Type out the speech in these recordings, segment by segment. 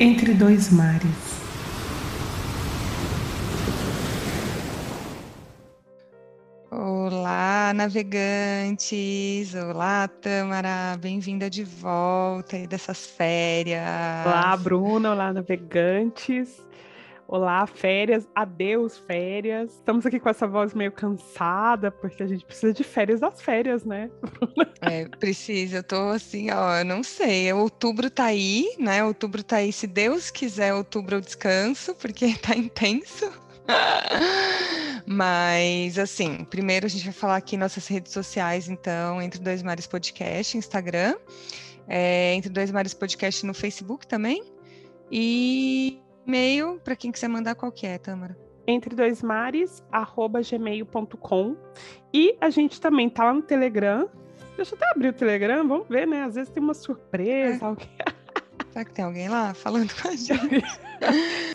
Entre dois mares. Olá, navegantes! Olá, Tamara! Bem-vinda de volta aí dessas férias. Olá, Bruna! Olá, navegantes! Olá, férias, adeus, férias. Estamos aqui com essa voz meio cansada, porque a gente precisa de férias das férias, né? É, precisa. Eu tô assim, ó, não sei. Outubro tá aí, né? Outubro tá aí. Se Deus quiser, outubro eu descanso, porque tá intenso. Mas, assim, primeiro a gente vai falar aqui nossas redes sociais, então, Entre Dois Mares Podcast, Instagram, é, Entre Dois Mares Podcast no Facebook também. E e-mail para quem quiser mandar qual que é, Tamara? Entre dois mares, arroba gmail.com. E a gente também tá lá no Telegram. Deixa eu até abrir o Telegram, vamos ver, né? Às vezes tem uma surpresa, é. alguém. Será que tem alguém lá falando com a gente?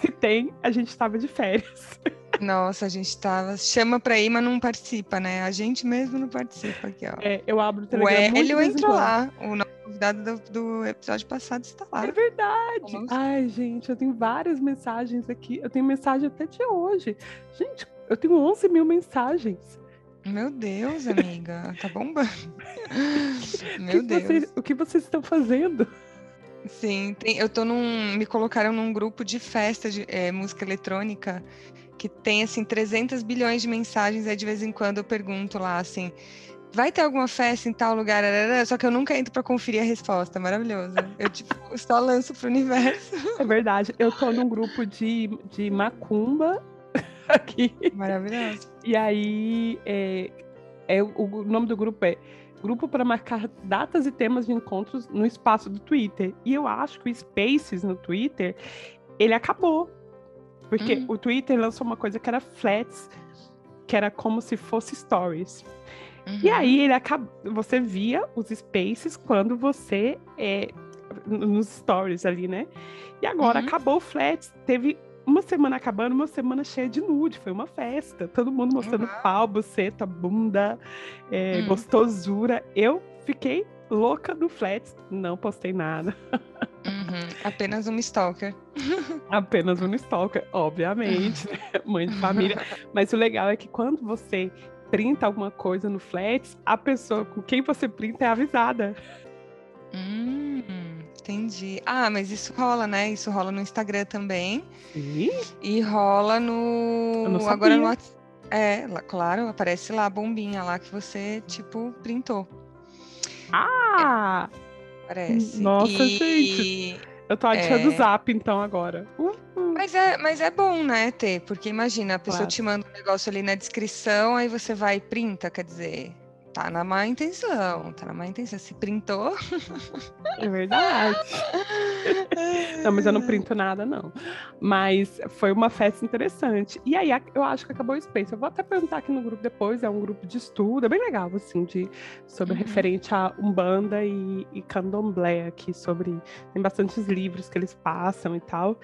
Se tem, a gente estava de férias. Nossa, a gente tava. Chama pra ir, mas não participa, né? A gente mesmo não participa aqui, ó. É, eu abro o Telegram. O Hélio entrou lá. O convidado do, do, episódio passado está lá. É verdade. Ai, gente, eu tenho várias mensagens aqui. Eu tenho mensagem até de hoje. Gente, eu tenho 11 mil mensagens. Meu Deus, amiga, tá bombando. Meu que Deus. Você, o que vocês estão fazendo? Sim, tem, eu tô num. Me colocaram num grupo de festa de é, música eletrônica que tem assim 300 bilhões de mensagens. Aí de vez em quando eu pergunto lá assim: vai ter alguma festa em tal lugar, só que eu nunca entro para conferir a resposta. Maravilhoso. Eu, tipo, só lanço pro universo. É verdade. Eu tô num grupo de, de macumba aqui. Maravilhoso. E aí, é, é, o nome do grupo é Grupo para marcar datas e temas de encontros no espaço do Twitter. E eu acho que o Spaces no Twitter, ele acabou. Porque uhum. o Twitter lançou uma coisa que era flats, que era como se fosse stories. Uhum. E aí ele acaba, você via os spaces quando você é nos stories ali, né? E agora uhum. acabou o Flats, teve uma semana acabando, uma semana cheia de nude, foi uma festa, todo mundo mostrando uhum. pau, buceta, bunda, é, uhum. gostosura. Eu fiquei louca do Flats, não postei nada. Uhum. Apenas um stalker. Apenas um stalker, obviamente, né? mãe de família. Mas o legal é que quando você printa alguma coisa no Flats, a pessoa com quem você printa é avisada. Hum, entendi. Ah, mas isso rola, né? Isso rola no Instagram também. Sim. E rola no. Agora no WhatsApp. É, claro, aparece lá a bombinha lá que você, tipo, printou. Ah! É. Nossa, e... gente. Eu tô adiando é... Zap, então, agora. Uhum. Mas, é, mas é bom, né, ter? Porque imagina, a pessoa claro. te manda um negócio ali na descrição, aí você vai e printa, quer dizer, tá na má intenção, tá na má intenção. Se printou. É verdade. não, mas eu não printo nada, não. Mas foi uma festa interessante. E aí eu acho que acabou o Space. Eu vou até perguntar aqui no grupo depois, é um grupo de estudo, é bem legal, assim, de, sobre uhum. referente a Umbanda e, e Candomblé aqui, sobre. Tem bastantes livros que eles passam e tal.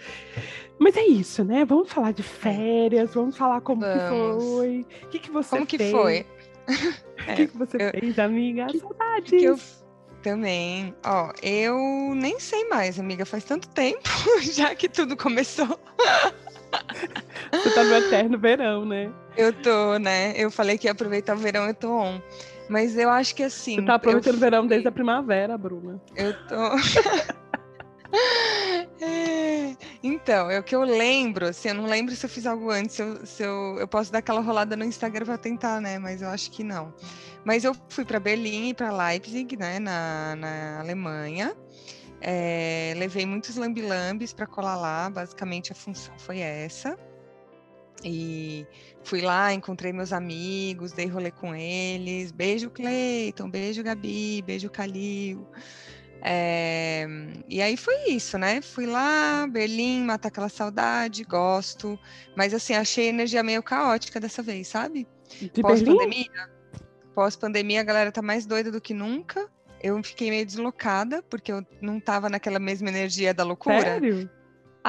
Mas é isso, né? Vamos falar de férias, vamos falar como vamos. que foi. O que, que você como fez? que foi? O que, que você eu, fez, amiga? Que, Saudades! Que eu, também. Ó, eu nem sei mais, amiga. Faz tanto tempo já que tudo começou. Você tá no eterno verão, né? Eu tô, né? Eu falei que ia aproveitar o verão, eu tô on. Mas eu acho que assim. Você tá aproveitando o verão desde a primavera, Bruna. Eu tô. É, então, é o que eu lembro, assim, eu não lembro se eu fiz algo antes, se eu, se eu, eu posso dar aquela rolada no Instagram para tentar, né? Mas eu acho que não. Mas eu fui para Berlim e para Leipzig, né, na, na Alemanha. É, levei muitos lambilambes para colar lá, basicamente a função foi essa. E fui lá, encontrei meus amigos, dei rolê com eles. Beijo, Cleiton, beijo, Gabi, beijo, Calil. É, e aí foi isso, né? Fui lá, Berlim, matar aquela saudade, gosto. Mas assim, achei a energia meio caótica dessa vez, sabe? De Pós-pandemia. Pós-pandemia, a galera tá mais doida do que nunca. Eu fiquei meio deslocada, porque eu não tava naquela mesma energia da loucura. Sério?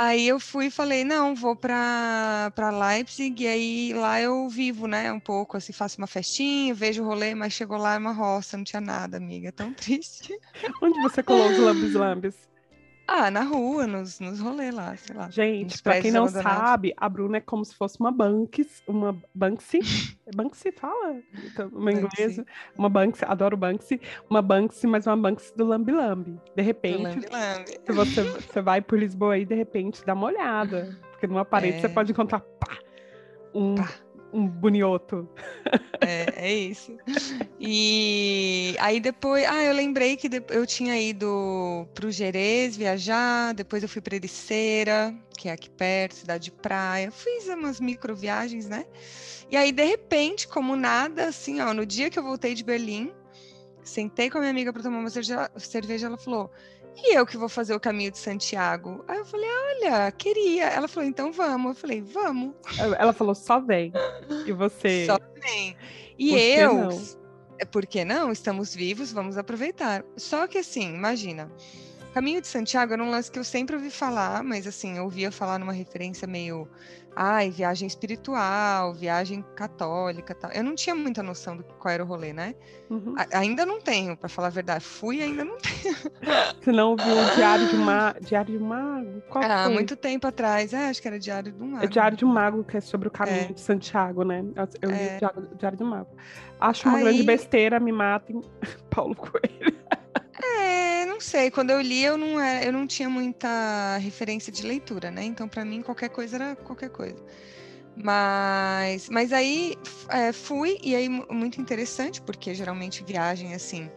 Aí eu fui e falei, não, vou para Leipzig, e aí lá eu vivo, né, um pouco, assim, faço uma festinha, vejo o rolê, mas chegou lá uma roça, não tinha nada, amiga, tão triste. Onde você colou os lambes? Ah, na rua, nos, nos rolês lá, sei lá. Gente, pra quem não sabe, a Bruna é como se fosse uma Banks, uma Banksy. Banksy fala? Então, uma inglesa. Uma Banksy, adoro Banksy. Uma Banksy, mas uma Banksy do Lambi Lambi. De repente, Lambi -lambi. se você, você vai por Lisboa aí, de repente, dá uma olhada. Porque numa parede é... você pode encontrar pá, um... Pá um bonioto. É, é isso. E aí depois, ah, eu lembrei que eu tinha ido para o Jerez viajar, depois eu fui para Ericeira, que é aqui perto, cidade de praia. Fiz umas micro viagens, né? E aí, de repente, como nada, assim, ó, no dia que eu voltei de Berlim, sentei com a minha amiga para tomar uma cerveja, ela falou: e eu que vou fazer o caminho de Santiago. Aí eu falei, olha, queria. Ela falou, então vamos. Eu falei, vamos. Ela falou, só vem. E você? Só vem. E eu, não? É, por que não? Estamos vivos, vamos aproveitar. Só que assim, imagina. Caminho de Santiago era um lance que eu sempre ouvi falar, mas assim, eu ouvia falar numa referência meio ai, viagem espiritual, viagem católica, tal. Eu não tinha muita noção do qual era o rolê, né? Uhum. ainda não tenho, para falar a verdade. Fui e ainda não tenho. Você não viu o Diário de Mago? Diário de Mago? Qual ah, foi? muito tempo atrás. É, acho que era Diário do Mago. É Diário de Mago, que é sobre o caminho é. de Santiago, né? Eu, li é. Diário, Diário do Mago. Acho uma Aí... grande besteira, me matem, Paulo Coelho. É, não sei. Quando eu li, eu não, era, eu não tinha muita referência de leitura, né? Então, para mim, qualquer coisa era qualquer coisa. Mas, mas aí é, fui, e aí muito interessante, porque geralmente viagem assim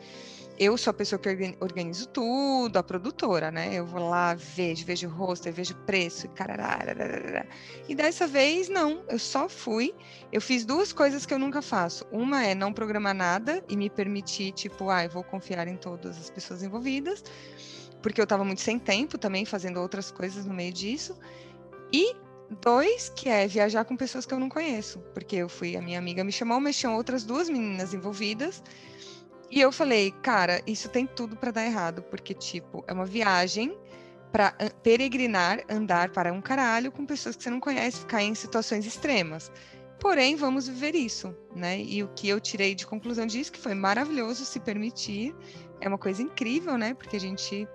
eu sou a pessoa que organizo tudo, a produtora, né? Eu vou lá, vejo, vejo o rosto, vejo preço, carará, e dessa vez não, eu só fui. Eu fiz duas coisas que eu nunca faço. Uma é não programar nada e me permitir, tipo, ah, eu vou confiar em todas as pessoas envolvidas, porque eu estava muito sem tempo também, fazendo outras coisas no meio disso. E dois, que é viajar com pessoas que eu não conheço, porque eu fui, a minha amiga me chamou, mas tinham outras duas meninas envolvidas. E eu falei, cara, isso tem tudo para dar errado, porque, tipo, é uma viagem para peregrinar, andar para um caralho com pessoas que você não conhece, ficar em situações extremas. Porém, vamos viver isso, né? E o que eu tirei de conclusão disso, que foi maravilhoso se permitir, é uma coisa incrível, né? Porque a gente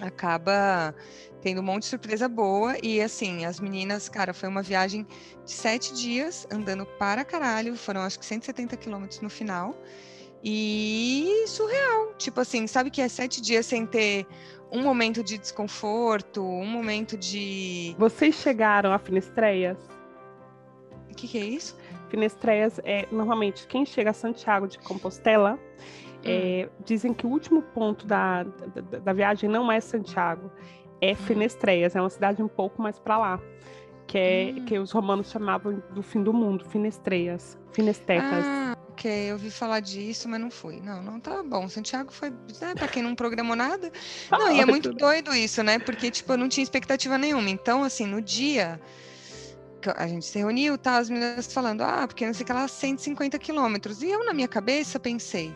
acaba tendo um monte de surpresa boa. E assim, as meninas, cara, foi uma viagem de sete dias andando para caralho, foram acho que 170 quilômetros no final. E surreal. Tipo assim, sabe que é sete dias sem ter um momento de desconforto, um momento de. Vocês chegaram a Finestreias? O que, que, é isso? Finestreias é normalmente quem chega a Santiago de Compostela. É, hum. dizem que o último ponto da, da, da, viagem não é Santiago, é hum. Finestreias, é uma cidade um pouco mais para lá, que é hum. que os romanos chamavam do fim do mundo, Finestreias, Finestecas. Ah Ok, eu ouvi falar disso, mas não fui. Não, não tá bom. Santiago foi, né, para quem não programou nada. Não, e é muito doido isso, né? Porque, tipo, eu não tinha expectativa nenhuma. Então, assim, no dia a gente se reuniu, tá, as meninas falando, ah, porque não sei o que lá, 150 quilômetros. E eu, na minha cabeça, pensei,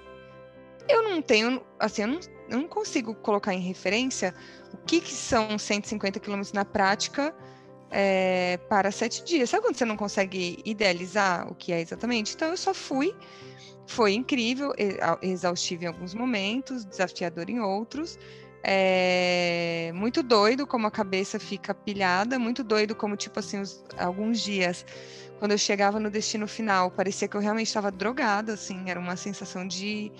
eu não tenho, assim, eu não, eu não consigo colocar em referência o que, que são 150 quilômetros na prática é, para sete dias. Sabe quando você não consegue idealizar o que é exatamente? Então eu só fui, foi incrível, exaustivo em alguns momentos, desafiador em outros. É, muito doido como a cabeça fica pilhada, muito doido como, tipo assim, os, alguns dias, quando eu chegava no destino final, parecia que eu realmente estava drogada, assim, era uma sensação de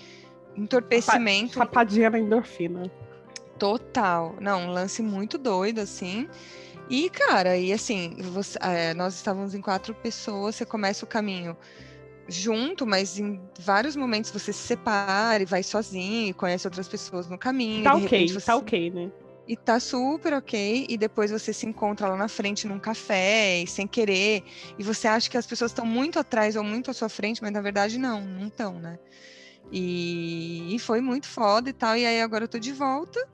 entorpecimento. Chapadinha na endorfina. Total. Não, um lance muito doido, assim. E, cara, e assim, você, é, nós estávamos em quatro pessoas, você começa o caminho junto, mas em vários momentos você se separa e vai sozinho, e conhece outras pessoas no caminho. Tá ok, você... tá ok, né? E tá super ok, e depois você se encontra lá na frente num café, sem querer, e você acha que as pessoas estão muito atrás ou muito à sua frente, mas na verdade não, não estão, né? E, e foi muito foda e tal, e aí agora eu tô de volta,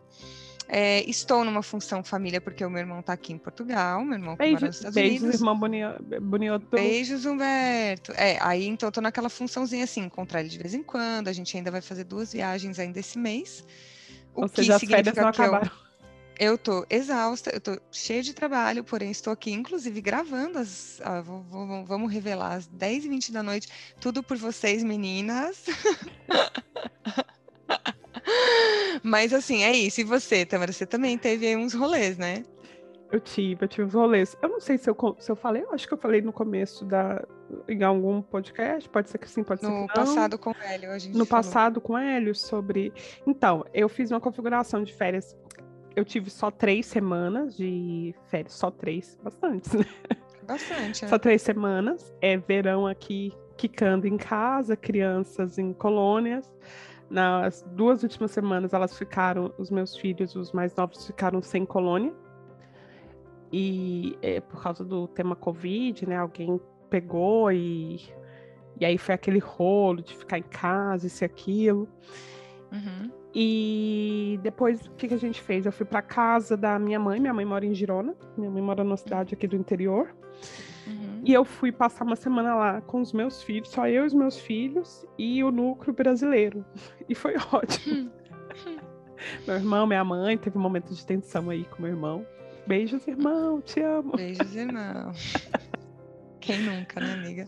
é, estou numa função família porque o meu irmão está aqui em Portugal, meu irmão Beijo, mora nos Estados beijos, Unidos. irmão Bonioto. Beijos, Humberto. É, aí então eu tô naquela funçãozinha assim, encontrar ele de vez em quando. A gente ainda vai fazer duas viagens ainda esse mês. O Ou que seja, significa que. Eu, eu tô exausta, eu tô cheia de trabalho, porém estou aqui, inclusive, gravando as. Ah, vou, vou, vamos revelar às 10h20 da noite, tudo por vocês, meninas. Mas assim, é isso. E você, Tamara, você também teve aí uns rolês, né? Eu tive, eu tive uns rolês. Eu não sei se eu, se eu falei, eu acho que eu falei no começo da. em algum podcast, pode ser que sim, pode no ser que não. No passado com o Hélio, a gente No falou. passado com o Hélio, sobre. Então, eu fiz uma configuração de férias. Eu tive só três semanas de férias, só três, bastantes, né? Bastante, né? Só três semanas. É verão aqui, quicando em casa, crianças em colônias. Nas duas últimas semanas, elas ficaram, os meus filhos, os mais novos, ficaram sem colônia. E é, por causa do tema Covid, né? Alguém pegou e, e aí foi aquele rolo de ficar em casa, isso e aquilo. Uhum. E depois, o que, que a gente fez? Eu fui para casa da minha mãe, minha mãe mora em Girona, minha mãe mora numa cidade aqui do interior. Uhum. E eu fui passar uma semana lá com os meus filhos, só eu e os meus filhos e o núcleo brasileiro. E foi ótimo. meu irmão, minha mãe, teve um momento de tensão aí com meu irmão. Beijos, irmão, te amo. Beijos, irmão. Quem nunca, né, amiga?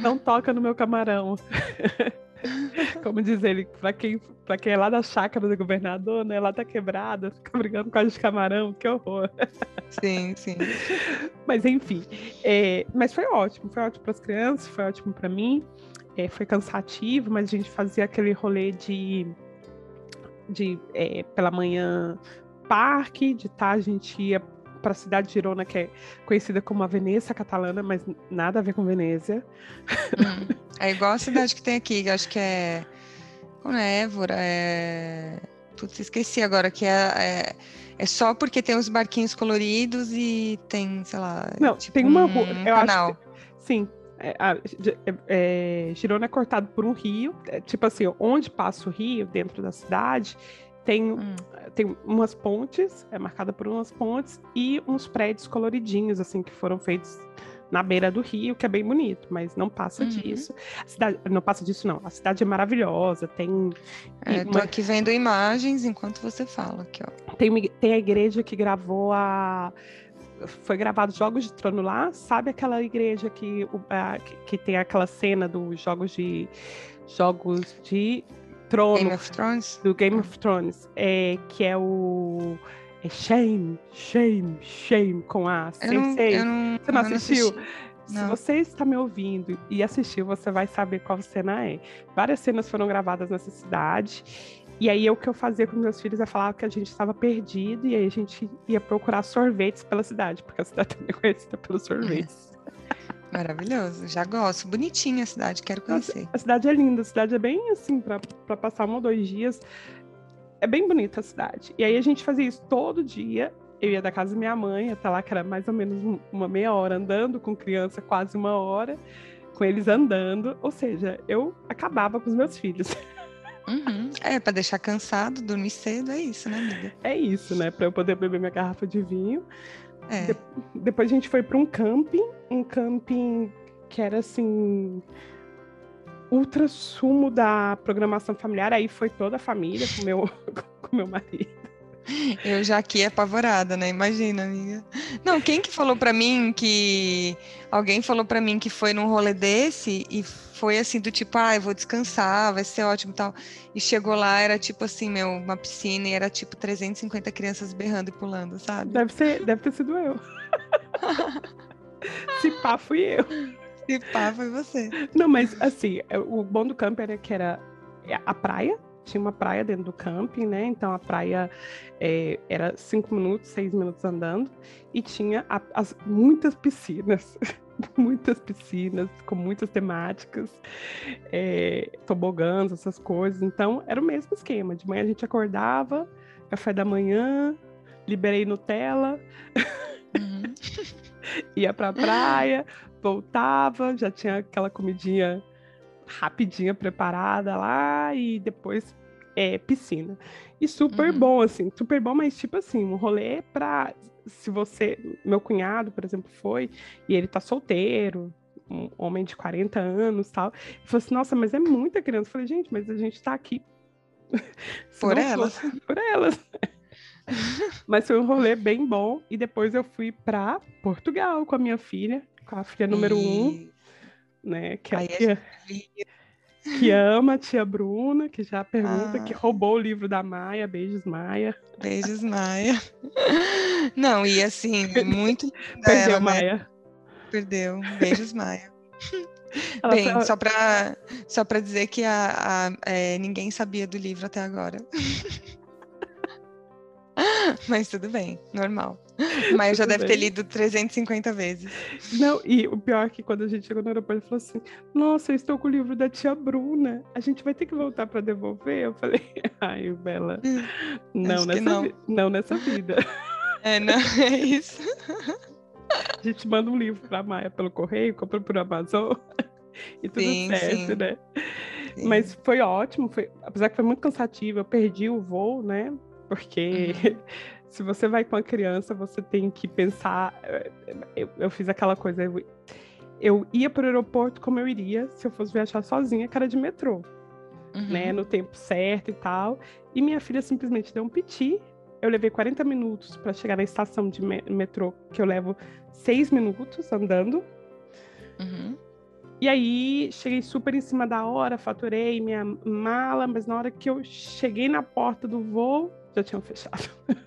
Não toca no meu camarão. Como diz ele, pra quem, pra quem é lá da chácara do governador, né? Lá tá quebrada, fica brigando com a de camarão, que horror. Sim, sim. Mas enfim, é, mas foi ótimo, foi ótimo para as crianças, foi ótimo para mim. É, foi cansativo, mas a gente fazia aquele rolê de, de é, pela manhã parque, de tarde a gente ia para a cidade de Girona, que é conhecida como a Veneza catalana, mas nada a ver com Venezia. Hum. É igual a cidade que tem aqui, que acho que é. Como é Évora? É. Putz, esqueci agora, que é, é, é, só porque tem os barquinhos coloridos e tem, sei lá. Não, tipo tem uma um rua. Eu canal. acho que, sim. É, a, é, Girona é cortado por um rio. tipo assim, onde passa o rio, dentro da cidade, tem, Hum. Tem umas pontes, é marcada por umas pontes, e uns prédios coloridinhos, assim, que foram feitos na beira do rio, que é bem bonito, mas não passa Uhum. disso. A cidade, não passa disso, não. A cidade é maravilhosa, tem. É, e tô uma- aqui vendo imagens enquanto você fala aqui, ó. Tem, uma tem a igreja que gravou a. Foi gravado Jogos de Trono lá. Sabe aquela igreja que, o- a- que, que tem aquela cena dos jogos de. Jogos de Trono Game of Thrones? do Game of Thrones. É, que é o. É Shame, Shame, Shame com a Eu não, eu não, Você não assistiu? assisti. Se Não. você está me ouvindo e assistiu, você vai saber qual cena é. Várias cenas foram gravadas nessa cidade. E aí, o que eu fazia com meus filhos é falar que a gente estava perdido e aí a gente ia procurar sorvetes pela cidade, porque a cidade também é conhecida pelos sorvetes. Maravilhoso, já gosto. Bonitinha a cidade, quero conhecer. A cidade é linda, a cidade é bem assim, para passar um ou dois dias. É bem bonita a cidade. E aí a gente fazia isso todo dia. Eu ia da casa da minha mãe até lá, que era mais ou menos um- uma meia hora andando, com criança quase uma hora, com eles andando. Ou seja, eu acabava com os meus filhos. Uhum. É, pra deixar cansado, dormir cedo, é isso, né, amiga? É isso, né? Para eu poder beber minha garrafa de vinho. É. De- Depois a gente foi para um camping, um camping que era assim ultra sumo da programação familiar. Aí foi toda a família com meu com meu marido. Eu já aqui apavorada, né? Imagina, amiga. Não, quem que falou pra mim que. Alguém falou pra mim que foi num rolê desse e foi assim, do tipo, ah, eu vou descansar, vai ser ótimo e tal. E chegou lá, era tipo assim, meu, uma piscina e era tipo 350 crianças berrando e pulando, sabe? Deve ser, deve ter sido eu. Se pá, fui eu. E pá, foi você. Não, mas assim, é, o bom do camping era que era a praia, tinha uma praia dentro do camping, né? Então a praia é, era cinco minutos, seis minutos andando, e tinha a- as, muitas piscinas, muitas piscinas, com muitas temáticas, é, tobogãs, essas coisas. Então era o mesmo esquema. De manhã a gente acordava, café da manhã, liberei Nutella, Uhum. ia pra praia, voltava, já tinha aquela comidinha rapidinha preparada lá e depois é, piscina. E super Uhum. bom, assim, super bom, mas tipo assim, um rolê pra. Se você. Meu cunhado, por exemplo, foi, e ele tá solteiro, um homem de 40 anos tal. Ele falou assim: nossa, mas é muita criança. Eu falei, gente, mas a gente tá aqui. Por elas. fosse- Por elas. Mas foi um rolê bem bom. E depois eu fui para Portugal com a minha filha, com a filha número um, E né? Que Aí a a filha- vi que ama a tia Bruna, que já pergunta, Ah. que roubou o livro da Maia. Beijos, Maia. Beijos, Maia. Não, e assim, muito Perdeu, ela, né? Maia. Perdeu. Beijos, Maia. Ela Bem, foi- só para só pra dizer que a, a- é, ninguém sabia do livro até agora. Mas tudo bem, normal. Maia já deve ter bem. lido 350 vezes. Não, e o pior é que quando a gente chegou no aeroporto, ele falou assim: Nossa, eu estou com o livro da tia Bruna. A gente vai ter que voltar para devolver? Eu falei: Ai, Bela, não Acho que nessa, não. vi- não nessa vida. É, não, é isso. A gente manda um livro pra Maia pelo correio, compra por Amazon e tudo Sim, certo, sim. né? Sim. Mas foi ótimo, foi, apesar que foi muito cansativo, eu perdi o voo, né? Porque Uhum. Se você vai com a criança, você tem que pensar. eh, Eu, eu fiz aquela coisa, eu, eu ia para o aeroporto como eu iria se eu fosse viajar sozinha, cara de metrô, Uhum. né? No tempo certo e tal. E minha filha simplesmente deu um piti. Eu levei 40 minutos para chegar na estação de me- metrô, que eu levo 6 minutos andando. Uhum. E aí, cheguei super em cima da hora, faturei minha mala, mas na hora que eu cheguei na porta do voo, já tinham fechado.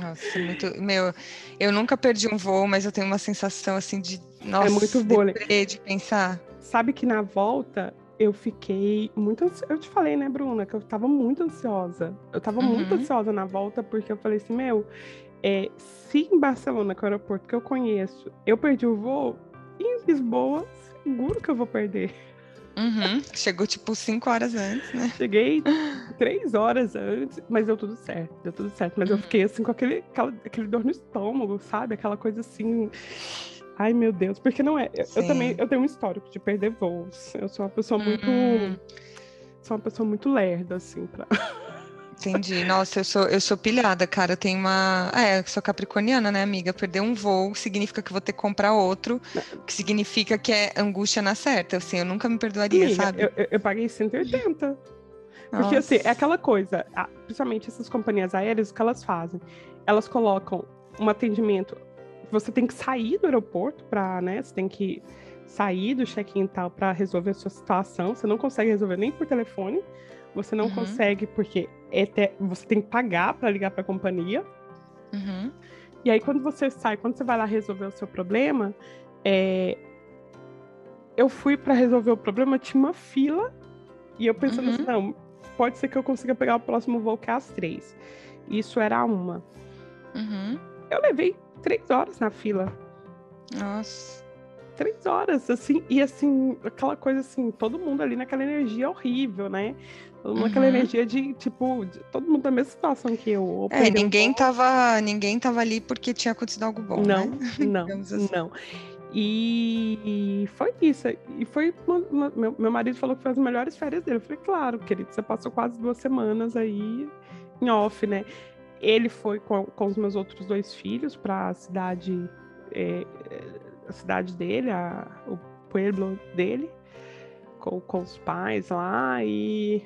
Nossa, muito. Meu, eu nunca perdi um voo, mas eu tenho uma sensação assim de. Nossa, muito vôlei. deprê de pensar. Sabe que na volta eu fiquei muito ansiosa. Eu te falei, né, Bruna, que eu tava muito ansiosa. Eu tava muito Uhum. ansiosa na volta, porque eu falei assim, meu, é, se em Barcelona, que é o aeroporto que eu conheço, eu perdi o voo, em Lisboa, seguro que eu vou perder. Uhum. Chegou tipo cinco horas antes, né? Cheguei três horas antes, mas deu tudo certo, deu tudo certo. Mas eu Uhum. fiquei assim com aquele, aquela, aquele dor no estômago, sabe? Aquela coisa assim. Ai, meu Deus, porque não é. Eu, eu também eu tenho um histórico de perder voos. Eu sou uma pessoa muito. Hum. Sou uma pessoa muito lerda, assim, pra. Entendi. Nossa, eu sou, eu sou pilhada, cara. Eu tenho uma. Ah, é, eu sou capricorniana, né, amiga? Perder um voo significa que vou ter que comprar outro, que significa que é angústia na certa. Assim, eu nunca me perdoaria, Amiga, sabe? eu, eu, eu paguei 180. Porque, assim, é aquela coisa, principalmente essas companhias aéreas, o que elas fazem? Elas colocam um atendimento. Você tem que sair do aeroporto para, né? Você tem que sair do check-in e tal para resolver a sua situação. Você não consegue resolver nem por telefone. Você não Uhum. consegue porque é te- você tem que pagar para ligar para a companhia. Uhum. E aí, quando você sai, quando você vai lá resolver o seu problema, é, eu fui para resolver o problema, tinha uma fila, e eu pensando Uhum. assim, não, pode ser que eu consiga pegar o próximo voo que é às três. Isso era uma. Uhum. Eu levei três horas na fila. Nossa. Três horas, assim, e assim, aquela coisa assim, todo mundo ali naquela energia horrível, né? Todo mundo naquela Uhum. energia de, tipo, de- todo mundo na mesma situação que eu. É, ninguém tava, ninguém tava ali porque tinha acontecido algo bom, Não, né? não, assim. não. E foi isso. E foi. meu, meu marido falou que foi as melhores férias dele. Eu falei, claro, querido, você passou quase duas semanas aí em off, né? Ele foi com, com os meus outros dois filhos para a cidade, é, é, a cidade dele, a- o pueblo dele, com, com os pais lá. E,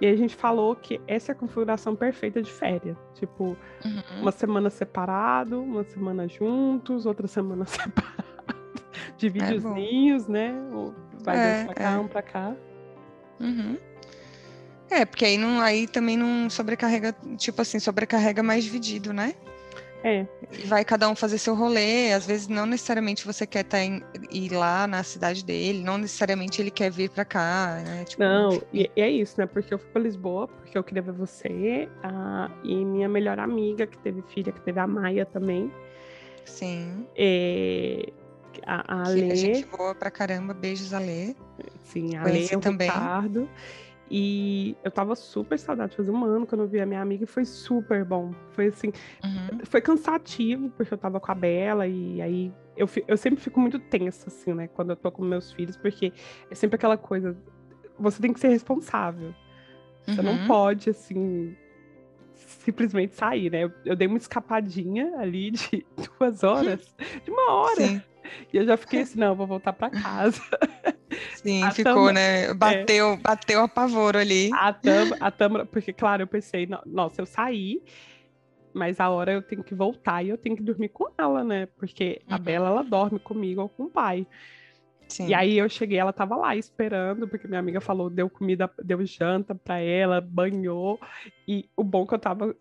e a gente falou que essa é a configuração perfeita de férias. Tipo, Uhum. uma semana separado, uma semana juntos, outra semana separado. De É videozinhos, né? Ou Vai É, dois pra cá, é. um pra cá. Uhum. É, porque aí, não, aí também não sobrecarrega, tipo assim, sobrecarrega mais dividido, né? É, E vai cada um fazer seu rolê, às vezes não necessariamente você quer tá em, ir lá na cidade dele, não necessariamente ele quer vir pra cá, né? Tipo, não, enfim. e, e é isso, né? Porque eu fui pra Lisboa, porque eu queria ver você, a, e minha melhor amiga, que teve filha, que teve a Maia também. Sim. é, a, a Que Lê, a gente voa pra caramba, beijos a Lê. sim, a o também. Ricardo. E eu tava super saudade, fazia um ano que eu não via minha amiga e foi super bom. Foi assim, Uhum. foi cansativo, porque eu tava com a Bela, e aí eu, eu sempre fico muito tensa, assim, né, quando eu tô com meus filhos, porque é sempre aquela coisa, você tem que ser responsável. Você não Uhum. pode, assim, simplesmente sair, né? Eu, eu dei uma escapadinha ali de duas horas, de uma hora, Sim, e eu já fiquei assim, não, vou voltar pra casa. sim, A ficou, né? Bateu, bateu apavoro ali. A Tâmara, a Tâmara, porque, claro, eu pensei, "No- nossa, eu saí, mas a hora eu tenho que voltar e eu tenho que dormir com ela, né? Porque a Uhum. Bela, ela dorme comigo ou com o pai. Sim. E aí eu cheguei, ela tava lá esperando, porque minha amiga falou, deu comida, deu janta para ela, banhou. E o bom que eu tava.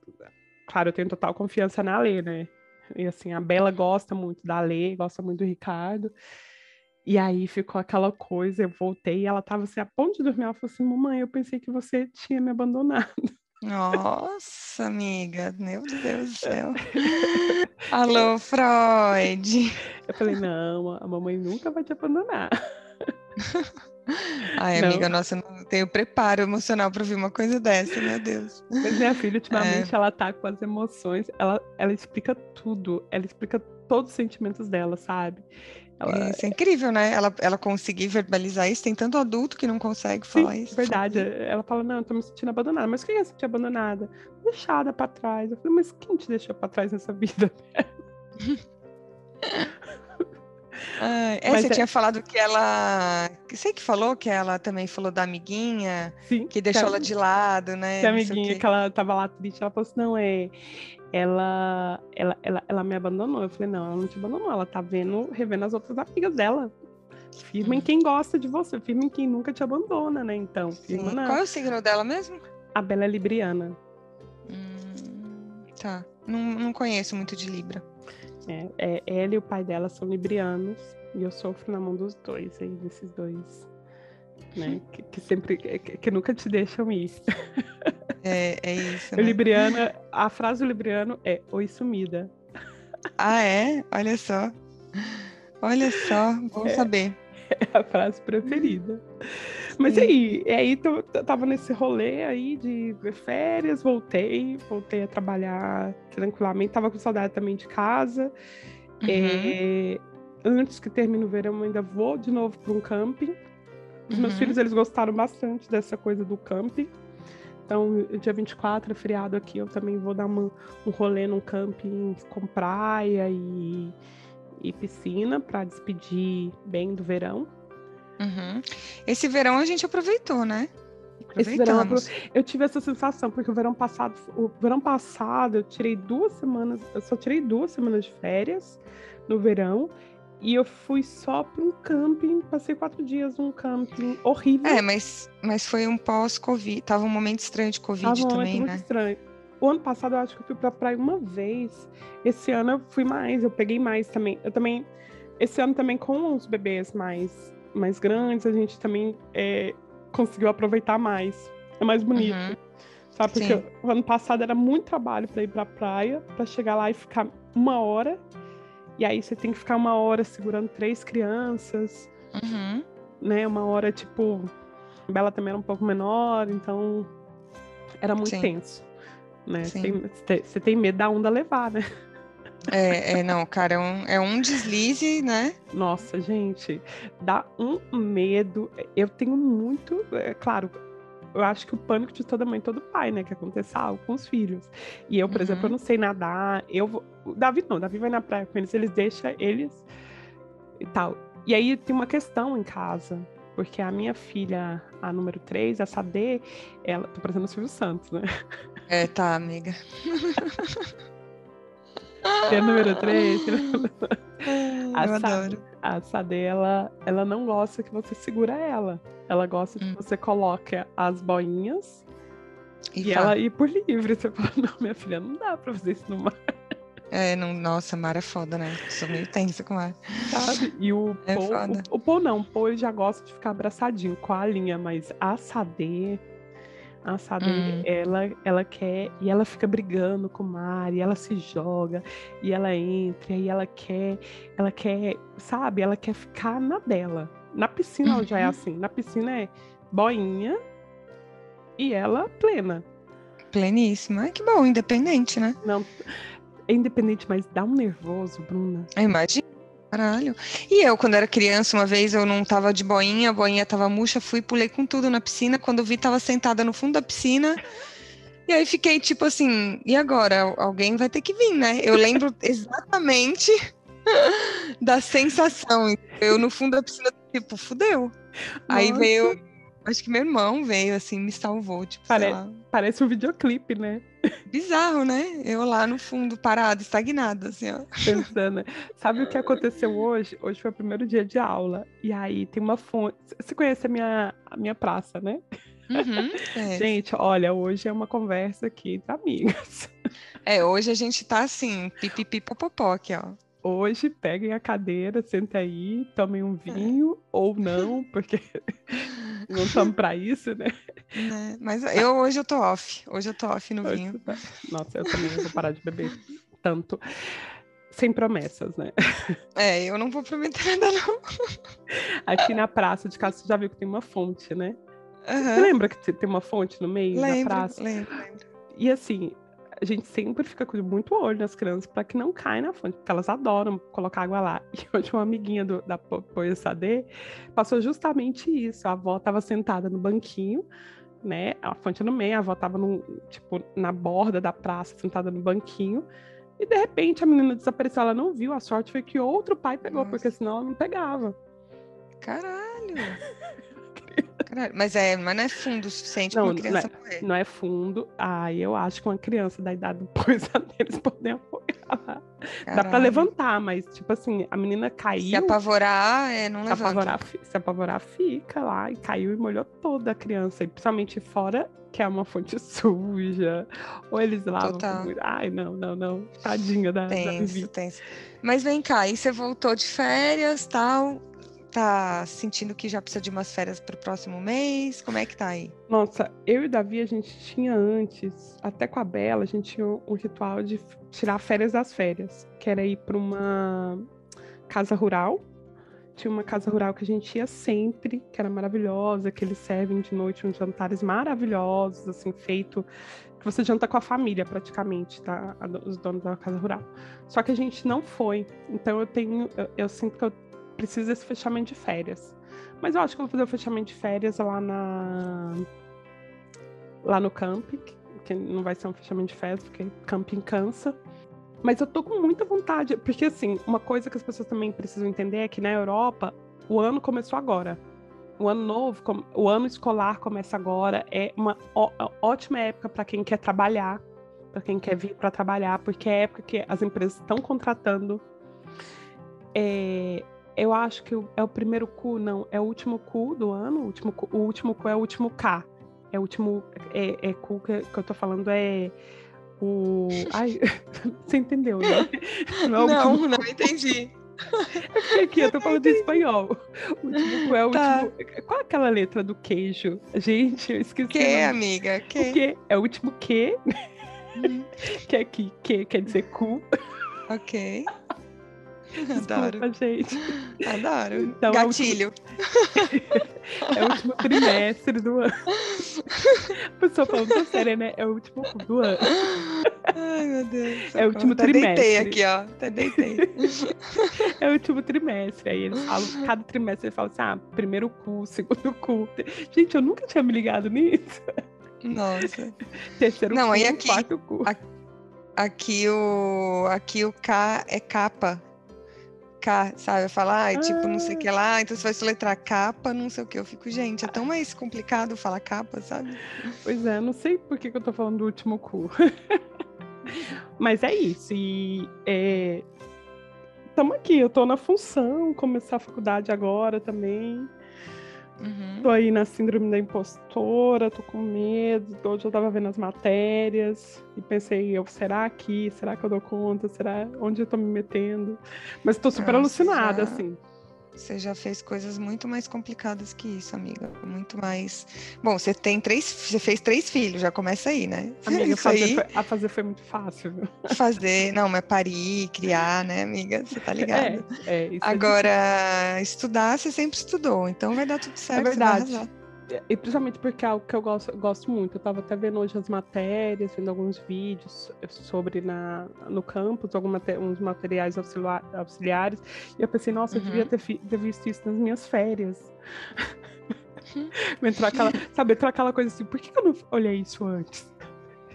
Claro, eu tenho total confiança na Lê, né? E assim, a Bela gosta muito da Lê, gosta muito do Ricardo. E aí ficou aquela coisa, eu voltei e ela tava assim, a ponto de dormir. Ela falou assim: Mamãe, eu pensei que você tinha me abandonado. Nossa, amiga, meu Deus do céu. Alô, Freud. Eu falei, não, a mamãe nunca vai te abandonar. Ai, não. amiga, nossa, eu não tenho preparo emocional para ouvir uma coisa dessa, meu Deus. Mas minha filha, ultimamente, é. ela tá com as emoções, ela, ela explica tudo, ela explica todos os sentimentos dela, sabe? Ela... Isso é incrível, né? Ela, ela conseguir verbalizar isso. Tem tanto adulto que não consegue falar Sim, isso. Verdade. Ela fala, não, eu tô me sentindo abandonada. Mas quem é sentir abandonada? Deixada pra trás. Eu falei, mas quem te deixou pra trás nessa vida? Ah, é, você é... tinha falado que ela. Você que falou que ela também falou da amiguinha, Sim, que deixou que ela de lado, né? Que a amiguinha que ela tava lá triste, ela falou assim: não, é. Ela, ela, ela, ela me abandonou. Eu falei: não, ela não te abandonou, ela tá vendo, revendo as outras amigas dela. Firma em hum. quem gosta de você, firma em quem nunca te abandona, né? Então, firma na... Qual é o signo dela mesmo? A Bela é Libriana. Hum, tá. Não, não conheço muito de Libra. É, é, ela e o pai dela são librianos e eu sofro na mão dos dois, aí, desses dois. Né? Que, que sempre que, que, nunca te deixam ir. É, é isso. Né? O a frase do libriano é oi sumida. Ah, é? Olha só. Olha só, bom é, saber. É a frase preferida. Mas e aí, e aí eu tava nesse rolê aí de férias, voltei, voltei a trabalhar tranquilamente, tava com saudade também de casa. Uhum. É, antes que termine o verão, eu ainda vou de novo para um camping. Os uhum. meus filhos, eles gostaram bastante dessa coisa do camping. Então, dia 24 é feriado aqui, eu também vou dar uma, um rolê num camping com praia e, e piscina para despedir bem do verão. Uhum. Esse verão a gente aproveitou, né? Esse verão eu tive essa sensação, porque o verão passado, o verão passado eu tirei duas semanas, eu só tirei duas semanas de férias no verão. E eu fui só para um camping, passei quatro dias num camping horrível. É, mas, mas foi um pós-Covid, tava um momento estranho de Covid tava um também, né? Muito estranho. O ano passado eu acho que eu fui pra praia uma vez. Esse ano eu fui mais, eu peguei mais também. Eu também. Esse ano também com os bebês mais mais grandes, a gente também é, conseguiu aproveitar mais. É mais bonito. Uhum. Sabe? Porque Sim. o ano passado era muito trabalho para ir pra praia, para chegar lá e ficar uma hora. E aí você tem que ficar uma hora segurando três crianças. Uhum. Né? Uma hora, tipo. A Bela também era um pouco menor, então era muito Sim. tenso. Né? Você tem, tem medo da onda levar, né? É, é, não, cara, é um, é um deslize, né? Nossa, gente, dá um medo. Eu tenho muito, é, claro, eu acho que o pânico de toda mãe, todo pai, né? Que aconteça algo com os filhos. E eu, por uhum. exemplo, eu não sei nadar. Eu vou. O Davi não, o Davi vai na praia com eles, eles deixam eles e tal. E aí tem uma questão em casa. Porque a minha filha, a número 3, essa D, ela. Tô parecendo o Silvio Santos, né? É, tá, amiga. Tem número 3. a, Sade, a Sade, ela, ela não gosta que você segura ela. Ela gosta hum. que você coloque as boinhas e, e ela ir por livre. Você fala, não, minha filha, não dá pra fazer isso no mar. É, não, nossa, mar é foda, né? Sou meio tensa com mar. Sabe? E o é Paul, o, o Paul não, o Paul já gosta de ficar abraçadinho com a linha, mas a Sade a sabe? Hum. Ela, ela quer e ela fica brigando com o mar e ela se joga e ela entra e ela quer, ela quer, sabe? Ela quer ficar na dela. Na piscina uhum. já é uhum. assim. Na piscina é boinha e ela plena. Pleníssima. Que bom, independente, né? Não, é independente, mas dá um nervoso, Bruna. Imagina. Caralho. E eu, quando era criança, uma vez eu não tava de boinha, a boinha tava murcha, fui, pulei com tudo na piscina. Quando eu vi, tava sentada no fundo da piscina. E aí fiquei tipo assim, e agora? Alguém vai ter que vir, né? Eu lembro exatamente da sensação. Eu no fundo da piscina, tipo, fudeu. Nossa. Aí veio, acho que meu irmão veio assim, me salvou, tipo, Pare... Parece um videoclipe, né? Bizarro, né? Eu lá no fundo, parado, estagnada, assim, ó. Pensando. Sabe o que aconteceu hoje? Hoje foi o primeiro dia de aula. E aí tem uma fonte. Você conhece a minha, a minha praça, né? Uhum, é. Gente, olha, hoje é uma conversa aqui entre amigas. É, hoje a gente tá assim, pipipi popopó aqui, ó. Hoje peguem a cadeira, sentem aí, tomem um vinho, ou não, porque não estamos para isso, né? né? Mas eu hoje eu tô off, hoje eu tô off no Hoje vinho. tá- Nossa, eu também vou parar de beber tanto. Sem promessas, né? É, eu não vou prometer nada, não. Aqui na praça de casa, você já viu que tem uma fonte, né? Você Aham. lembra que tem uma fonte no meio da Lembro, praça? lembro, lembro. E assim, a gente sempre fica com muito olho nas crianças para que não caia na fonte, porque elas adoram colocar água lá. E hoje uma amiguinha do, da Po- Poia Sade passou justamente isso. A avó estava sentada no banquinho, né? A fonte no meio, a avó estava tipo, na borda da praça, sentada no banquinho. E de repente a menina desapareceu, ela não viu. A sorte foi que outro pai pegou, Nossa. porque senão ela não pegava. Caralho. Caralho. Mas é, mas não é fundo o suficiente para Não, uma não criança morrer. Não é fundo. Aí eu acho que uma criança da idade do Poisa deles podem apoiar lá. Dá pra levantar, mas, tipo assim, a menina caiu. Se apavorar, é, não se levanta. apavorar, se apavorar, fica lá. E caiu e molhou toda a criança. E principalmente fora, que é uma fonte suja. Ou eles lavam. Total. Ai, não, não, não. Tadinha da, da Tenso, Vivi. tenso. Mas vem cá, e você voltou de férias, tal, tá sentindo que já precisa de umas férias pro próximo mês? Como é que tá aí? Nossa, eu e o Davi, a gente tinha antes, até com a Bela, a gente tinha um ritual de tirar férias das férias, que era ir para uma casa rural. Tinha uma casa rural que a gente ia sempre, que era maravilhosa, que eles servem de noite uns jantares maravilhosos, assim, feito que você janta com a família praticamente, tá? Os donos da casa rural. Só que a gente não foi. Então eu tenho, eu, eu sinto que eu preciso desse fechamento de férias. Mas eu acho que eu vou fazer o fechamento de férias lá na lá no camping, que- não vai ser um fechamento de férias, porque camping cansa. Mas eu tô com muita vontade, porque assim, uma coisa que as pessoas também precisam entender é que na Europa o ano começou agora. O ano novo, o ano escolar começa agora, é uma ótima época para quem quer trabalhar, para quem quer vir para trabalhar, porque é a época que as empresas estão contratando. É, eu acho que é o primeiro cu, não, é o último cu do ano, o último cu, o último é o último K. É o último é, é cu que, que eu tô falando é o. Ai, você entendeu, né? Não é Não, não entendi. Porque aqui eu tô falando em espanhol. O último cu é o Tá. último. Qual é aquela letra do queijo? Gente, eu esqueci. Que, amiga? Que? quê? É o último que, Hum, que é que, que quer dizer cu. ok. Adoro, Desculpa, gente. adoro. Então, é o último- Gatilho. É o último trimestre do ano. A pessoa falando tão séria, né? É o último cu do ano. Ai, meu Deus. É o último Até deitei trimestre. aqui, ó. Até deitei. É o último trimestre. Aí eles falam, cada trimestre ele fala assim: ah, primeiro cu, segundo cu. Gente, eu nunca tinha me ligado nisso. Nossa. Terceiro Não, cu, aí aqui- quarto cu. Aqui o, aqui o K é capa. K, sabe? Eu falo, ah, tipo, não sei o que lá, então você vai soletrar capa, não sei o que. Eu fico, gente, é tão mais complicado falar capa, sabe? Pois é, não sei por que, que eu tô falando do último cu. Mas é isso. E é... tamo aqui, eu tô na função, começar a faculdade agora também. Uhum. Tô aí na síndrome da impostora, tô com medo. Hoje eu tava vendo as matérias e pensei, eu, será aqui? Será que eu dou conta? Será onde eu tô me metendo? Mas tô super Nossa, alucinada, assim. Você já fez coisas muito mais complicadas que isso, amiga. Muito mais. Bom, você tem três. Você fez três filhos, já começa aí, né? Amiga, fazer aí, foi- a fazer foi muito fácil. viu? fazer. Não, mas parir, criar, né, amiga? Você tá ligada? É, é, isso é Agora, estudar, você sempre estudou, então vai dar tudo certo. você vai verdade. E principalmente porque é algo que eu gosto, gosto muito. Eu tava até vendo hoje as matérias, vendo alguns vídeos sobre na, no campus, alguns mate- uns materiais auxilia- auxiliares. E eu pensei, nossa, eu devia Uhum. ter, ter visto isso nas minhas férias. Uhum. Entrou aquela, sabe, entrou aquela coisa assim, por que, que eu não olhei isso antes?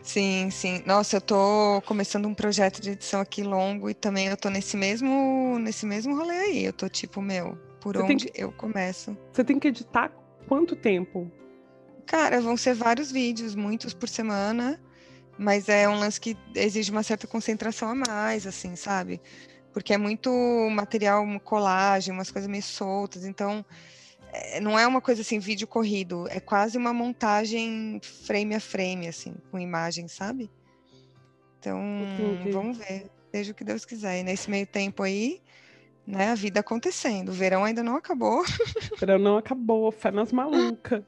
Sim, sim. Nossa, eu tô começando um projeto de edição aqui longo e também eu tô nesse mesmo, nesse mesmo rolê aí. Eu tô tipo, meu, por Você onde eu começo? Você tem que editar quanto tempo? Cara, vão ser vários vídeos, muitos por semana. Mas é um lance que exige uma certa concentração a mais, assim, sabe? Porque é muito material, colagem, umas coisas meio soltas, então é, não é uma coisa assim, vídeo corrido, é quase uma montagem frame a frame, assim, com imagem, sabe? Então, Entendi. vamos ver, seja o que Deus quiser. E nesse meio tempo aí, né, a vida acontecendo. O verão ainda não acabou. O verão não acabou, fé nas malucas.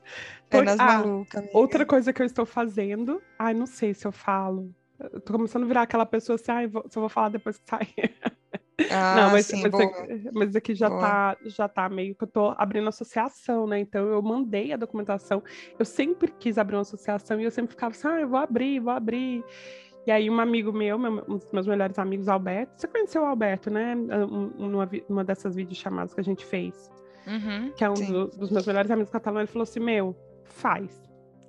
Fé nas ah, malucas. Outra coisa que eu estou fazendo, ai, não sei se eu falo. Eu tô começando a virar aquela pessoa assim, ai, vou, só vou falar depois que sair. Ah, não, mas, sim, mas, aqui, mas aqui já tá, já tá meio que eu tô abrindo associação, né? Então eu mandei a documentação. Eu sempre quis abrir uma associação e eu sempre ficava assim, ah, eu vou abrir, vou abrir. E aí um amigo meu, meu um dos meus melhores amigos, Alberto, você conheceu o Alberto, né? Numa, numa dessas videochamadas que a gente fez. Uhum, que é um do, dos meus melhores amigos catalães, ele falou assim, meu, faz.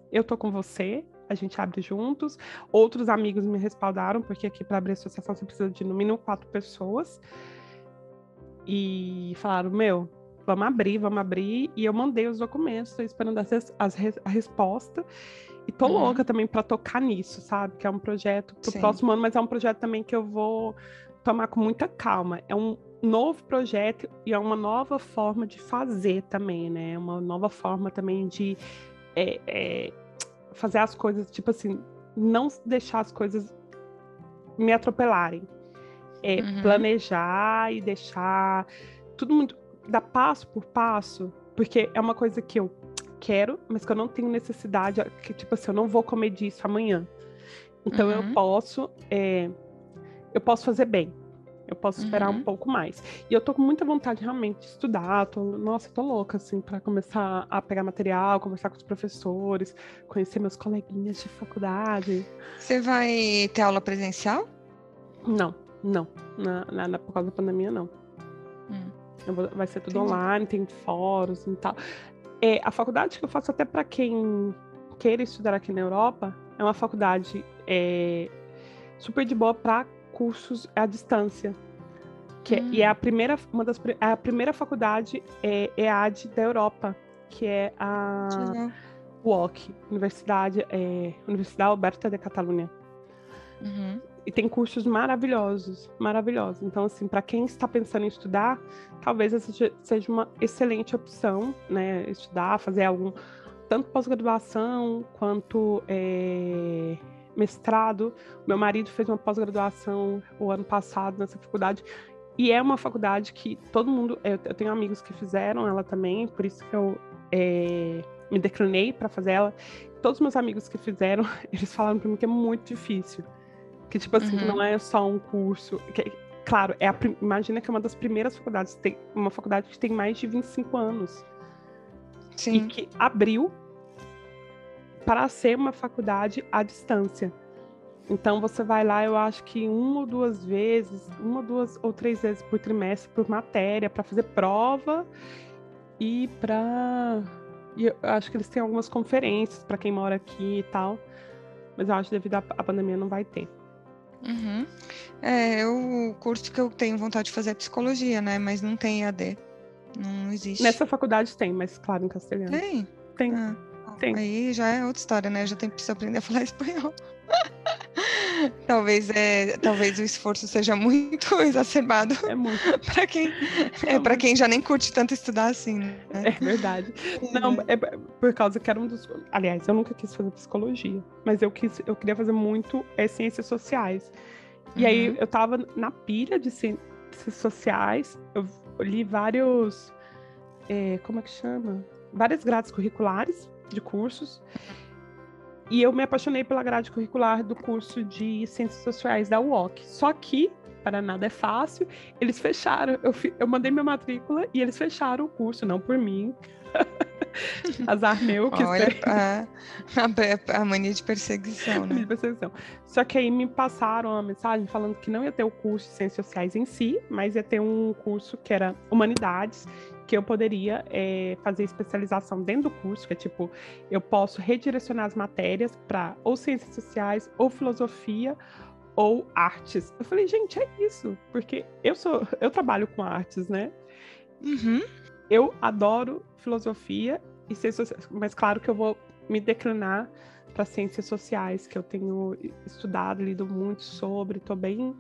Eu tô com você, a gente abre juntos. Outros amigos me respaldaram, porque aqui para abrir associação você precisa de no mínimo quatro pessoas. E falaram: Meu, vamos abrir, vamos abrir. E eu mandei os documentos, estou esperando as, as, a resposta. E tô uhum. louca também para tocar nisso, sabe? Que é um projeto pro Sim. próximo ano, mas é um projeto também que eu vou tomar com muita calma. É um novo projeto e é uma nova forma de fazer também, né? É uma nova forma também de é, é, fazer as coisas, tipo assim, não deixar as coisas me atropelarem. É uhum. planejar e deixar tudo muito. dar passo por passo, porque é uma coisa que eu quero, mas que eu não tenho necessidade, que tipo assim, eu não vou comer disso amanhã. Então uhum. eu posso. É, eu posso fazer bem. Eu posso esperar uhum. um pouco mais. E eu tô com muita vontade realmente de estudar. Tô, nossa, tô louca, assim, para começar a pegar material, conversar com os professores, conhecer meus coleguinhas de faculdade. Você vai ter aula presencial? Não, não. Na, na, na por causa da pandemia, não. Hum. Vou, vai ser tudo Entendi. online, tem fóruns e tal. É, a faculdade que eu faço até para quem queira estudar aqui na Europa é uma faculdade é, super de boa para cursos à distância. Que, hum. E é a primeira, uma das, é a primeira faculdade é, EAD da Europa, que é a UOC, Universidade, é, Universidade Alberta de Catalunha. Uhum. E tem cursos maravilhosos, maravilhosos. Então, assim, para quem está pensando em estudar, talvez essa seja uma excelente opção, né? Estudar, fazer algum, tanto pós-graduação quanto é, mestrado. Meu marido fez uma pós-graduação o ano passado nessa faculdade. E é uma faculdade que todo mundo. Eu, eu tenho amigos que fizeram ela também, por isso que eu é, me declinei para fazer ela. Todos os meus amigos que fizeram, eles falaram para mim que é muito difícil. Que, tipo assim, uhum. não é só um curso. Que, claro, é a, imagina que é uma das primeiras faculdades, tem uma faculdade que tem mais de 25 anos. Sim. E que abriu para ser uma faculdade à distância. Então você vai lá, eu acho que uma ou duas vezes, uma, duas ou três vezes por trimestre por matéria, para fazer prova e para. E eu acho que eles têm algumas conferências para quem mora aqui e tal. Mas eu acho que devido à pandemia não vai ter. Uhum. É, o curso que eu tenho vontade de fazer é psicologia, né? Mas não tem AD. Não existe. Nessa faculdade tem, mas claro, em castelhano. Tem? Tem. Ah. Tem. Aí já é outra história, né? Eu já tenho que aprender a falar espanhol. Talvez, é, talvez o esforço seja muito exacerbado. É muito. para quem, é, para quem já nem curte tanto estudar assim, né? É verdade. Não, é por causa que era um dos. Aliás, eu nunca quis fazer psicologia, mas eu, quis, eu queria fazer muito é, ciências sociais. E uhum. aí eu tava na pilha de ciências sociais, eu li vários. É, como é que chama? Várias grades curriculares de cursos. E eu me apaixonei pela grade curricular do curso de Ciências Sociais da UOC. Só que, para nada é fácil, eles fecharam. Eu, eu mandei minha matrícula e eles fecharam o curso, não por mim. Azar meu que Olha, a, a, a, mania de perseguição, né? de perseguição. Só que aí me passaram uma mensagem falando que não ia ter o curso de Ciências Sociais em si, mas ia ter um curso que era Humanidades, que eu poderia é, fazer especialização dentro do curso, que é tipo, eu posso redirecionar as matérias para ou ciências sociais, ou filosofia, ou artes. Eu falei, gente, é isso, porque eu sou, eu trabalho com artes, né? Uhum. Eu adoro filosofia e ciências sociais, mas claro que eu vou me declinar para ciências sociais, que eu tenho estudado, lido muito sobre, estou bem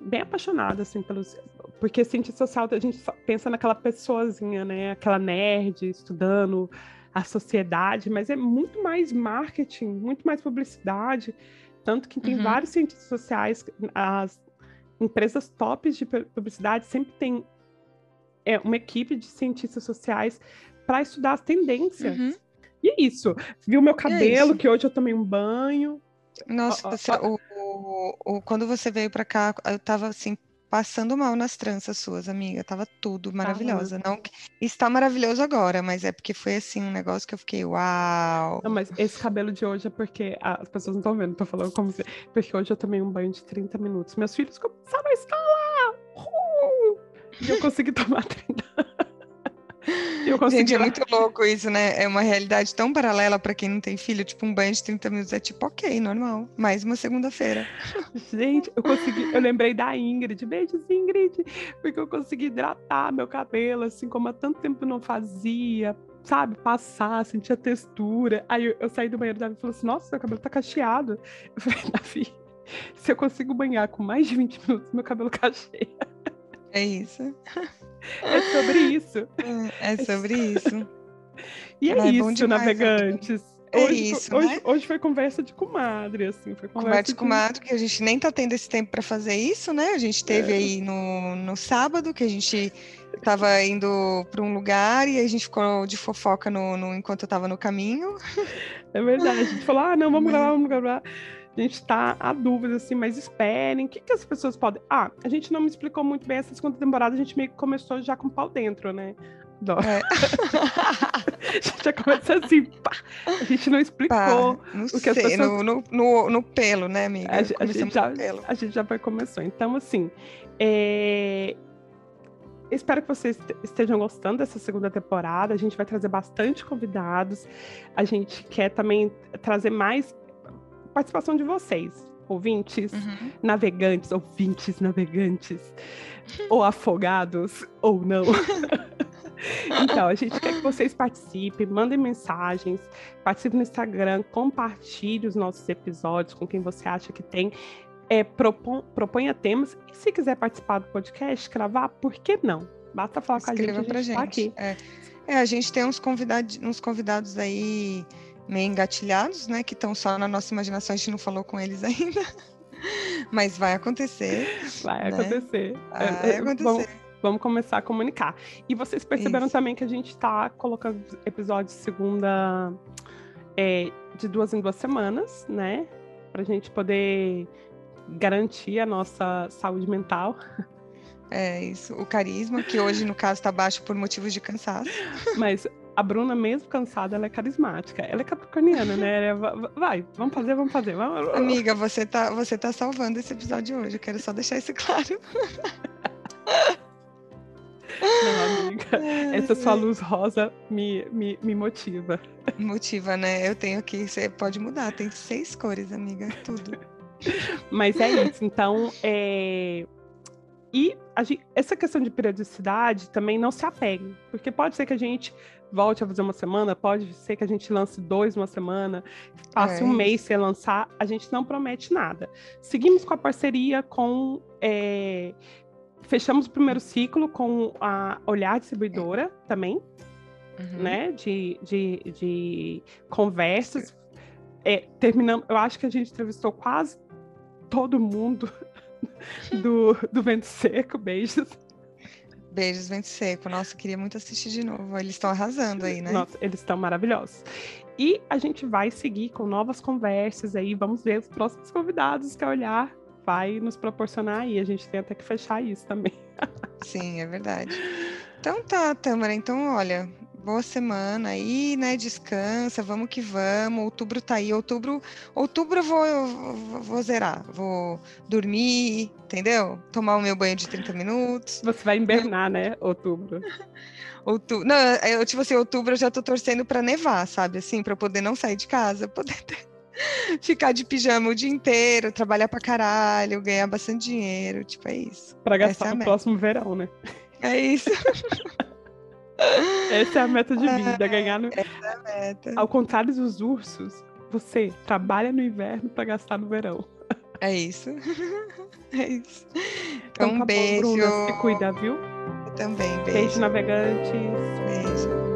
bem apaixonada assim pelos porque ciência social a gente pensa naquela pessoazinha, né, aquela nerd estudando a sociedade, mas é muito mais marketing, muito mais publicidade, tanto que tem uhum. vários cientistas sociais, as empresas tops de publicidade sempre tem é, uma equipe de cientistas sociais para estudar as tendências. Uhum. E é isso. Viu meu é cabelo, é que hoje eu tomei um banho. Nossa, ó, o, o, quando você veio para cá, eu tava assim, passando mal nas tranças suas, amiga. Tava tudo maravilhosa. Ah, não está maravilhoso agora, mas é porque foi assim um negócio que eu fiquei, uau. Não, mas esse cabelo de hoje é porque as pessoas não estão vendo, tô falando como se, porque hoje eu tomei um banho de 30 minutos. Meus filhos começaram a escalar. Uh! E eu consegui tomar 30. Gente, é muito louco isso, né? É uma realidade tão paralela para quem não tem filho. Tipo, um banho de 30 minutos é tipo, ok, normal. Mais uma segunda-feira. Gente, eu consegui. Eu lembrei da Ingrid. Beijos, Ingrid. Porque eu consegui hidratar meu cabelo, assim, como há tanto tempo não fazia. Sabe, passar, sentir a textura. Aí eu, eu saí do banheiro, Davi falou assim: Nossa, meu cabelo tá cacheado. Eu falei, Davi, se eu consigo banhar com mais de 20 minutos, meu cabelo cacheia. É isso. É sobre isso. É, é sobre isso. E é, é isso, demais, navegantes. É hoje, isso, hoje, né? hoje foi conversa de comadre, assim, foi conversa, conversa de comadre, que a gente nem tá tendo esse tempo para fazer isso, né? A gente teve é. aí no, no sábado, que a gente tava indo para um lugar e a gente ficou de fofoca no, no, enquanto eu tava no caminho. É verdade, a gente falou, ah, não, vamos gravar, vamos gravar. A gente está a dúvida, assim, mas esperem. O que, que as pessoas podem. Ah, a gente não me explicou muito bem essa segunda temporada, a gente meio que começou já com o pau dentro, né? É. a gente já começa assim, pá. A gente não explicou pá, não o que as pessoas... no, no, no, no, pelo, né, amiga? A, a gente já, a gente já foi começou. Então, assim, é... espero que vocês estejam gostando dessa segunda temporada. A gente vai trazer bastante convidados. A gente quer também trazer mais participação de vocês, ouvintes, uhum. navegantes, ouvintes, navegantes, ou afogados, ou não. então, a gente quer que vocês participem, mandem mensagens, participem no Instagram, compartilhe os nossos episódios com quem você acha que tem. É, propon, proponha temas e se quiser participar do podcast, gravar, por que não? Basta falar Escreva com a gente, a gente, tá aqui. É. é, a gente tem uns convidados, uns convidados aí meio engatilhados, né? Que estão só na nossa imaginação, a gente não falou com eles ainda. Mas vai acontecer. Vai né? acontecer. Vai é, é, acontecer. Vamos, vamos, começar a comunicar. E vocês perceberam Isso. também que a gente está colocando episódios segunda é, de duas em duas semanas, né? Para a gente poder garantir a nossa saúde mental. É isso, o carisma, que hoje, no caso, está baixo por motivos de cansaço. Mas a Bruna, mesmo cansada, ela é carismática. Ela é capricorniana, né? É, vai, vamos fazer, vamos fazer. Vamos... Amiga, você tá, você tá salvando esse episódio hoje. Eu quero só deixar isso claro. Não, amiga. Essa sua luz rosa me, me, me motiva. Motiva, né? Eu tenho aqui, você pode mudar, tem seis cores, amiga, tudo. Mas é isso. Então, é... E gente, essa questão de periodicidade também não se apegue, porque pode ser que a gente volte a fazer uma semana, pode ser que a gente lance dois uma semana, passe é. um mês sem lançar, a gente não promete nada. Seguimos com a parceria com. É, fechamos o primeiro ciclo com a Olhar Distribuidora também, uhum. né? De, de, de conversas. É, terminamos, eu acho que a gente entrevistou quase todo mundo do, do Vento Seco, beijos. Beijos, Vento Seco. Nossa, queria muito assistir de novo. Eles estão arrasando aí, né? Nossa, eles estão maravilhosos. E a gente vai seguir com novas conversas aí. Vamos ver os próximos convidados que a Olhar vai nos proporcionar aí. A gente tem até que fechar isso também. Sim, é verdade. Então tá, Tamara. Então, olha, boa semana aí, né? Descansa, vamos que vamos. Outubro tá aí. Outubro, outubro eu vou, eu vou zerar. Vou dormir, entendeu? Tomar o meu banho de 30 minutos. Você vai invernar, né? Outubro. outubro. Não, eu, tipo assim, outubro eu já tô torcendo para nevar, sabe? Assim, para poder não sair de casa, poder ter... ficar de pijama o dia inteiro, trabalhar pra caralho, ganhar bastante dinheiro, tipo, é isso. Pra gastar é no próximo verão, né? É isso. Essa é a meta de vida, ganhar no... Essa é a meta. Ao contrário dos ursos, você trabalha no inverno para gastar no verão. É isso. É isso. Então, tá um bom, beijo. Bruna, se cuida, viu? Eu também, Beijo, beijo. navegantes. Beijo.